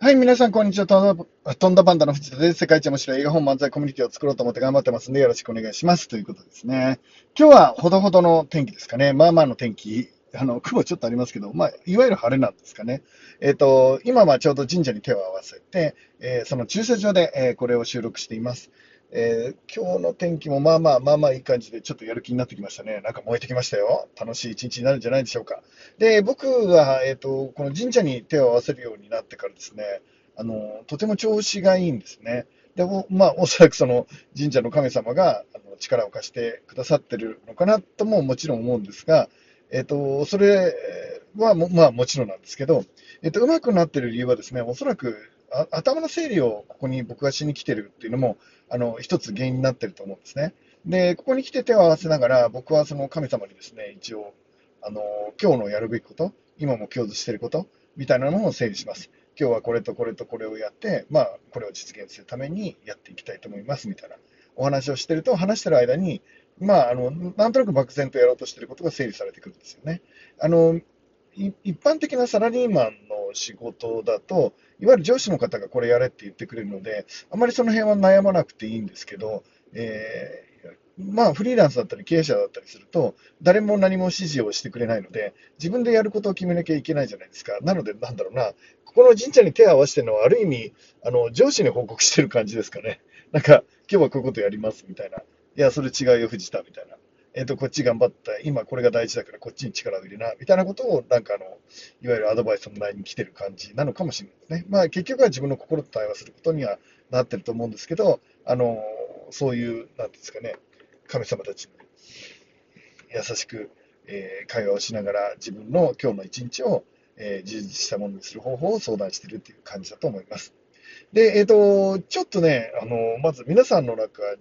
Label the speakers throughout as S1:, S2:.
S1: はい、皆さん、こんにちは。とんだパンダの藤田です。世界一面白い映画本漫才コミュニティを作ろうと思って頑張ってますんで、よろしくお願いします。ということですね。今日はほどほどの天気ですかね。まあまあの天気。あの、雲ちょっとありますけど、まあ、いわゆる晴れなんですかね。えっ、と、今はちょうど神社に手を合わせて、えーその駐車場で、えーこれを収録しています。えー今日の天気もまあまあまあまあいい感じで、ちょっとやる気になってきましたね。なんか燃えてきましたよ。楽しい一日になるんじゃないでしょうか。で、僕は、えっ、と、この神社に手を合わせるようになってからですね、あの、とても調子がいいんですね。で、おまあ、おそらくその神社の神様があの力を貸してくださってるのかなとももちろん思うんですが、えっ、と、それはも、まあもちろんなんですけど、えっ、と、うまくなってる理由はですね、おそらく頭の整理をここに僕がしに来てるっていうのも、あの、一つ原因になってると思うんですね。で、ここに来て手を合わせながら、僕はその神様にですね、一応、あの、今日のやるべきこと、今も共通してること、みたいなのを整理します。今日はこれとこれとこれをやって、まあ、これを実現するためにやっていきたいと思いますみたいなお話をしてると、話してる間に、まあ、あのなんとなく漠然とやろうとしてることが整理されてくるんですよね。あの一般的なサラリーマンの仕事だと、いわゆる上司の方がこれやれって言ってくれるので、あまりその辺は悩まなくていいんですけど、えーまあ、フリーランスだったり経営者だったりすると、誰も何も指示をしてくれないので、自分でやることを決めなきゃいけないじゃないですか。なので、なんだろうな、ここの神社に手を合わせてるのは、ある意味、あの上司に報告してる感じですかね。なんか、今日はこういうことやりますみたいな。いや、それ違うよ、藤田みたいな。えっ、と、こっち頑張った。今これが大事だから、こっちに力を入れな。みたいなことを、なんかあの、いわゆるアドバイスの内に来てる感じなのかもしれないですね。まあ、結局は自分の心と対話することにはなってると思うんですけど、あの、そういう、なんていうんですかね、神様たちに優しく、えー会話をしながら自分の今日の一日を、えー充実したものにする方法を相談しているという感じだと思います。で、えっ、と、ちょっとね、あの、まず皆さんの中に、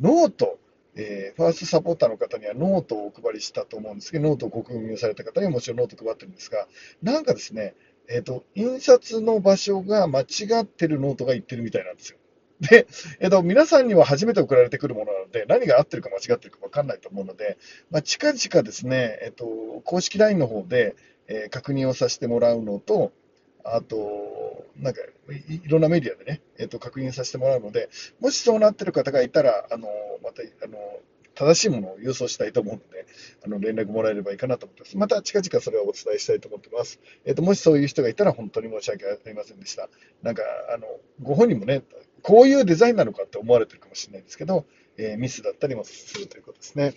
S1: ノート、えーファーストサポーターの方にはノートをお配りしたと思うんですけど、ノートをご購入された方にはもちろんノートを配ってるんですが、なんかですね、えっ、と、印刷の場所が間違ってるノートが言ってるみたいなんですよ。で、えっと、皆さんには初めて送られてくるものなので、何が合ってるか間違ってるか分かんないと思うので、まあ、近々ですね、えっと、公式 LINE の方で、え確認をさせてもらうのと、あと、なんかい、いろんなメディアでね、えっと、確認させてもらうので、もしそうなってる方がいたら、あの、また、あの、正しいものを郵送したいと思うので、あの、連絡もらえればいいかなと思ってます。また近々それをお伝えしたいと思ってます。えっと、もしそういう人がいたら本当に申し訳ありませんでした。なんか、あの、ご本人もね、こういうデザインなのかって思われてるかもしれないですけど、えーミスだったりもするということですね。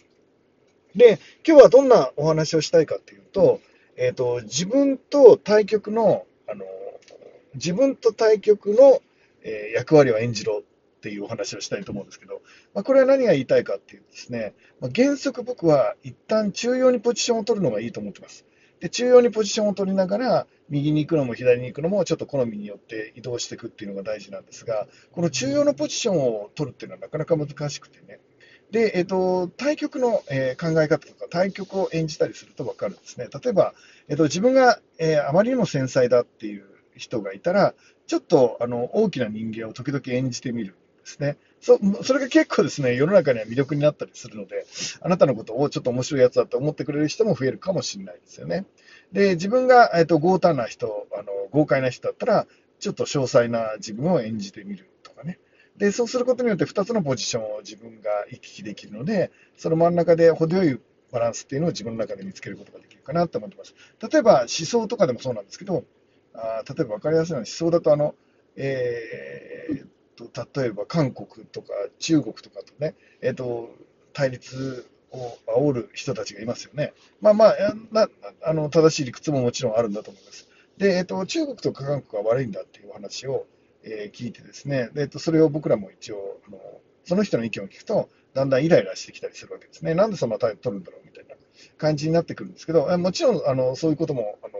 S1: で、今日はどんなお話をしたいかっていうと、えっ、と、自分と対局の、あの、自分と対局の、え役割を演じろっていうお話をしたいと思うんですけど、まあ、これは何が言いたいかっていうとですね、まあ、原則僕は一旦中央にポジションを取るのがいいと思ってます。で、中央にポジションを取りながら、右に行くのも左に行くのもちょっと好みによって移動していくっていうのが大事なんですが、この中央のポジションを取るっていうのはなかなか難しくてね。で、えっ、と、対局の、えー考え方とか、対局を演じたりすると分かるんですね。例えば、えっ、と、自分が、えーあまりにも繊細だっていう人がいたら、ちょっとあの大きな人間を時々演じてみるんですね。そそれが結構ですね、世の中には魅力になったりするので、あなたのことをちょっと面白いやつだと思ってくれる人も増えるかもしれないですよね。で、自分が、えっと豪胆な人、あの豪快な人だったら、ちょっと詳細な自分を演じてみるとかね。で、そうすることによって2つのポジションを自分が行き来できるので、その真ん中で程よいバランスっていうのを自分の中で見つけることができるかなと思ってます。例えば思想とかでもそうなんですけど、あ例えば分かりやすいのは思想だとあの、えーと、例えば韓国とか中国とかとね、えーっと、対立を煽る人たちがいますよね。まあまあ、なあの正しい理屈ももちろんあるんだと思います。で、えーっと、中国とか韓国が悪いんだっていう話を、えー聞いてですね、でえーっと、それを僕らも一応あの、その人の意見を聞くと、だんだんイライラしてきたりするわけですね。なんでそんな態度取るんだろうみたいな感じになってくるんですけど、もちろんあのそういうこともあの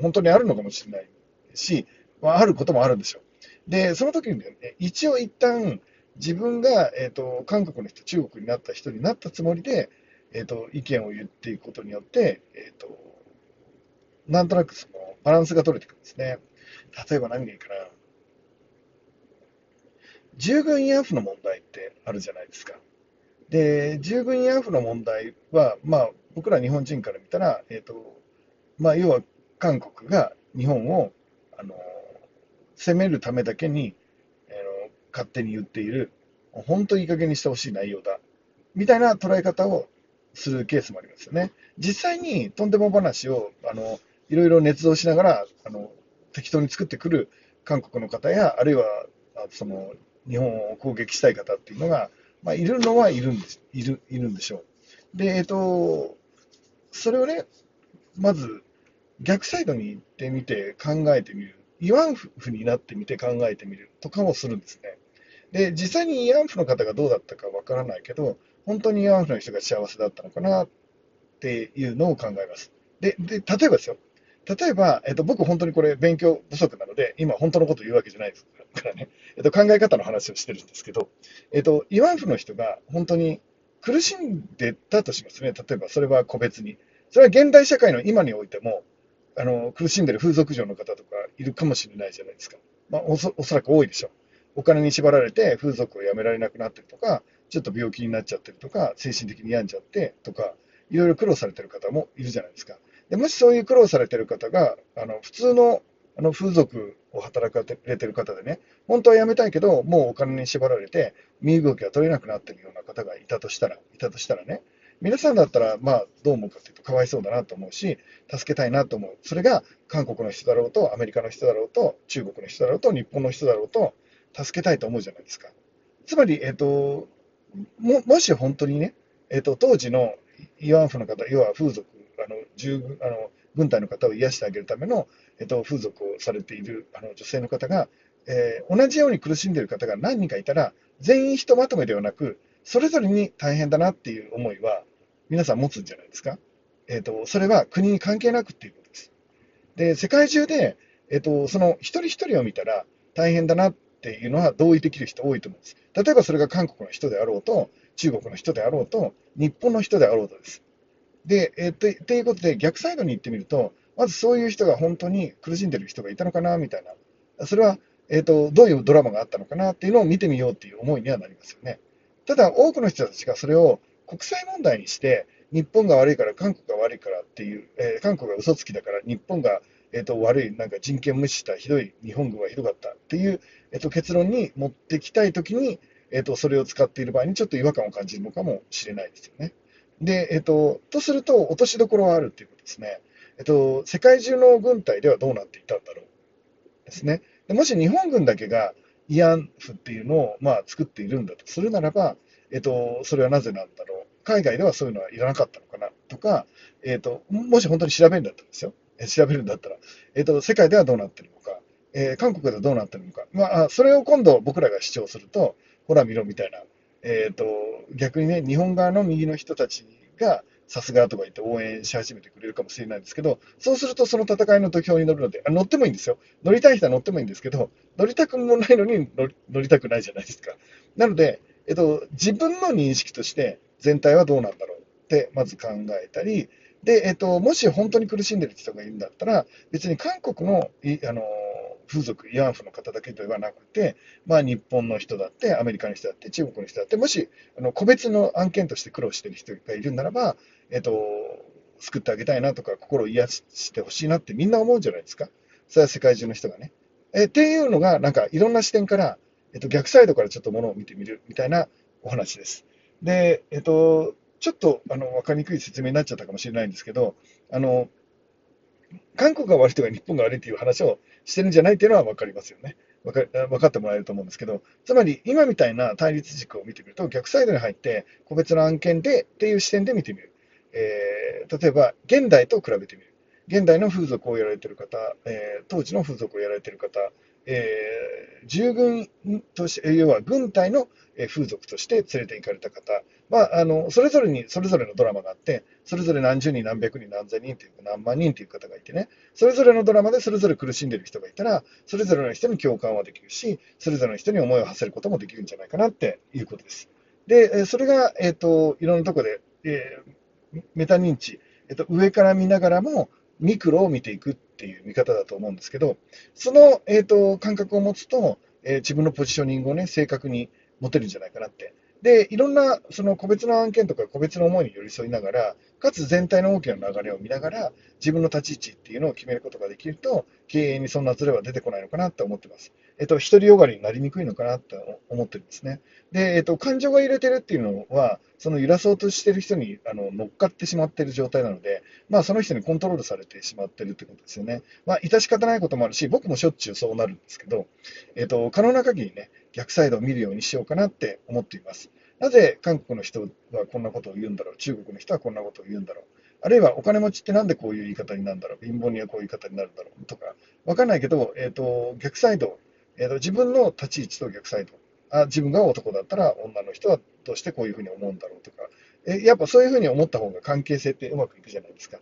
S1: 本当にあるのかもしれないし、まあ、あることもあるんでしょう。で、その時にね、一応一旦自分が、えー、と韓国の人、中国になった人になったつもりで、えー、と意見を言っていくことによって、えー、となんとなくそのバランスが取れてくるんですね。例えば何がいいかな。従軍慰安婦の問題ってあるじゃないですか。で、従軍慰安婦の問題は、まあ、僕ら日本人から見たら、えーとまあ、要は韓国が日本をあの、責めるためだけに、あの勝手に言っている、本当いい加減にしてほしい内容だ、みたいな捉え方をするケースもありますよね。実際にとんでも話を、あの、いろいろ捏造しながら、あの、適当に作ってくる韓国の方や、あるいは、その、日本を攻撃したい方っていうのが、まあ、いるのはいるんです、いる、いるんでしょう。で、えっと、それをね、まず、逆サイドに行ってみて考えてみる。慰安婦になってみて考えてみるとかもするんですね。で、実際に慰安婦の方がどうだったかわからないけど、本当に慰安婦の人が幸せだったのかなっていうのを考えます。で、で例えばですよ。例えば、えっと、僕本当にこれ勉強不足なので、今本当のこと言うわけじゃないですからね、えっと、考え方の話をしてるんですけど、えっと、慰安婦の人が本当に苦しんでたとしますね。例えば、それは個別に。それは現代社会の今においても、あの、苦しんでる風俗嬢の方とかいるかもしれないじゃないですか。まあ、おそらく多いでしょう。お金に縛られて風俗をやめられなくなってるとか、ちょっと病気になっちゃってるとか、精神的に病んじゃってとか、いろいろ苦労されてる方もいるじゃないですか。でもしそういう苦労されてる方が、あの普通のあの風俗を働かれてる方でね、本当は辞めたいけど、もうお金に縛られて、身動きが取れなくなってるような方がいたとしたら、いたとしたらね、皆さんだったら、まあ、どう思うかというと、かわいそうだなと思うし、助けたいなと思う。それが韓国の人だろうと、アメリカの人だろうと、中国の人だろうと、日本の人だろうと、助けたいと思うじゃないですか。つまり、えっ、と、ももし本当にね、えっ、と、当時の慰安婦の方、要は風俗、あの従あの軍隊の方を癒してあげるための、えっ、と、風俗をされているあの女性の方が、えー、同じように苦しんでいる方が何人かいたら、全員ひとまとめではなく、それぞれに大変だなっていう思いは、皆さん持つんじゃないですか？えっ、と、それは国に関係なくっていうことです。で、世界中で、えっ、と、その一人一人を見たら大変だなっていうのは同意できる人多いと思うんです。例えばそれが韓国の人であろうと、中国の人であろうと、日本の人であろうとです。で、えー、とということで、逆サイドに行ってみると、まずそういう人が本当に苦しんでる人がいたのかなみたいな、それは、えーと、どういうドラマがあったのかなっていうのを見てみようっていう思いにはなりますよね。ただ、多くの人たちがそれを国際問題にして、日本が悪いから、韓国が悪いからっていう、えー、韓国が嘘つきだから、日本が、えーと、悪い、なんか人権無視したひどい日本軍はひどかったっていう、えーと、結論に持ってきたいときに、えーと、それを使っている場合にちょっと違和感を感じるのかもしれないですよね。で、えっと、とすると、落としどころはあるということですね。えっと、世界中の軍隊ではどうなっていたんだろうですね。でもし日本軍だけが慰安婦っていうのを、まあ、作っているんだとするならば、えっと、それはなぜなんだろう。海外ではそういうのはいらなかったのかなとか、えっと、もし本当に調べるんだったらですよ。調べるんだったら、えっと、世界ではどうなってるのか、えー、韓国ではどうなってるのか。まあ、それを今度僕らが主張すると、ほら見ろみたいなえーと、逆にね、日本側の右の人たちが、さすがとか言って応援し始めてくれるかもしれないんですけど、そうするとその戦いの土俵に乗るので、あ乗ってもいいんですよ。乗りたい人は乗ってもいいんですけど、乗りたくもないのに乗りたくないじゃないですか。なので、えっと、自分の認識として全体はどうなんだろうってまず考えたり、で、えっと、もし本当に苦しんでる人がいるんだったら、別に韓国の、あの、風俗、慰安婦の方だけではなくて、まあ、日本の人だって、アメリカの人だって、中国の人だって、もしあの個別の案件として苦労している人がいるならば、えっと、救ってあげたいなとか、心を癒してほしいなってみんな思うじゃないですか。それは世界中の人がね。えっていうのが、なんかいろんな視点から、えっと、逆サイドからちょっとものを見てみるみたいなお話です。で、えっと、ちょっとあの分かりにくい説明になっちゃったかもしれないんですけど、あの韓国が悪いとか日本が悪いという話をしてるんじゃないっていうのは分かりますよね。分か分かってもらえると思うんですけど、つまり今みたいな対立軸を見てみると、逆サイドに入って、個別の案件でっていう視点で見てみる。えー、例えば、現代と比べてみる。現代の風俗をやられている方、えー、当時の風俗をやられている方、えー、従軍として、要は軍隊の風俗として連れて行かれた方、まあ、あのそれぞれにそれぞれのドラマがあって、それぞれ何十人、何百人、何千人というか、何万人という方がいてね、それぞれのドラマでそれぞれ苦しんでいる人がいたら、それぞれの人に共感はできるし、それぞれの人に思いを馳せることもできるんじゃないかなっていうことです。で、それが、えっ、ー、と、いろんなところで、えー、メタ認知、えっ、ー、と、上から見ながらも、ミクロを見ていくっていう見方だと思うんですけど、その、えーと、感覚を持つと、えー、自分のポジショニングをね、正確に持てるんじゃないかなって。で、いろんなその個別の案件とか個別の思いに寄り添いながら、かつ全体の大きな流れを見ながら、自分の立ち位置っていうのを決めることができると、経営にそんなズレは出てこないのかなと思ってます。えっと、独りよがりになりにくいのかなと思ってるんですね。で、えっと、感情が揺れてるっていうのは、その揺らそうとしてる人にあの乗っかってしまってる状態なので、まあ、その人にコントロールされてしまってるってことですよね。まあ、致し方ないこともあるし、僕もしょっちゅうそうなるんですけど、えっと、可能な限りね、逆サイドを見るようにしようかなって思っています。なぜ韓国の人はこんなことを言うんだろう、中国の人はこんなことを言うんだろう、あるいはお金持ちってなんでこういう言い方になるんだろう、貧乏にはこういう言い方になるんだろう？とか、わかんないけど、え、ー、と、逆サイド、え、ー、と、自分の立ち位置と逆サイド、あ自分が男だったら女の人はどうしてこういうふうに思うんだろう？とか、えやっぱそういうふうに思った方が関係性ってうまくいくじゃないですか。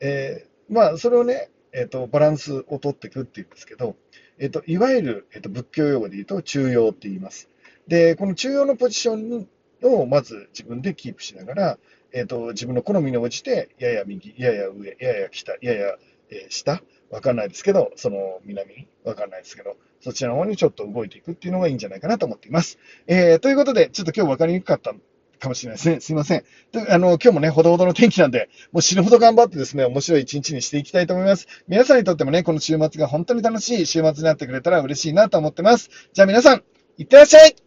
S1: えー、まあ、それをね、えっ、と、バランスを取っていくっていうんですけど、えっ、と、いわゆる、えっ、と、仏教用語で言うと中庸って言います。で、この中庸のポジションをまず自分でキープしながら、えーと、自分の好みに応じて、やや右、やや上、やや北、やや、え、下、わかんないですけど、その南、わかんないですけど、そちらの方にちょっと動いていくっていうのがいいんじゃないかなと思っています。えー、ということで、ちょっと今日わかりにくかったかもしれないですね。すいません。あの、今日もね、ほどほどの天気なんで、もう死ぬほど頑張ってですね、面白い一日にしていきたいと思います。皆さんにとってもね、この週末が本当に楽しい週末になってくれたら嬉しいなと思ってます。じゃあ皆さん、いってらっしゃい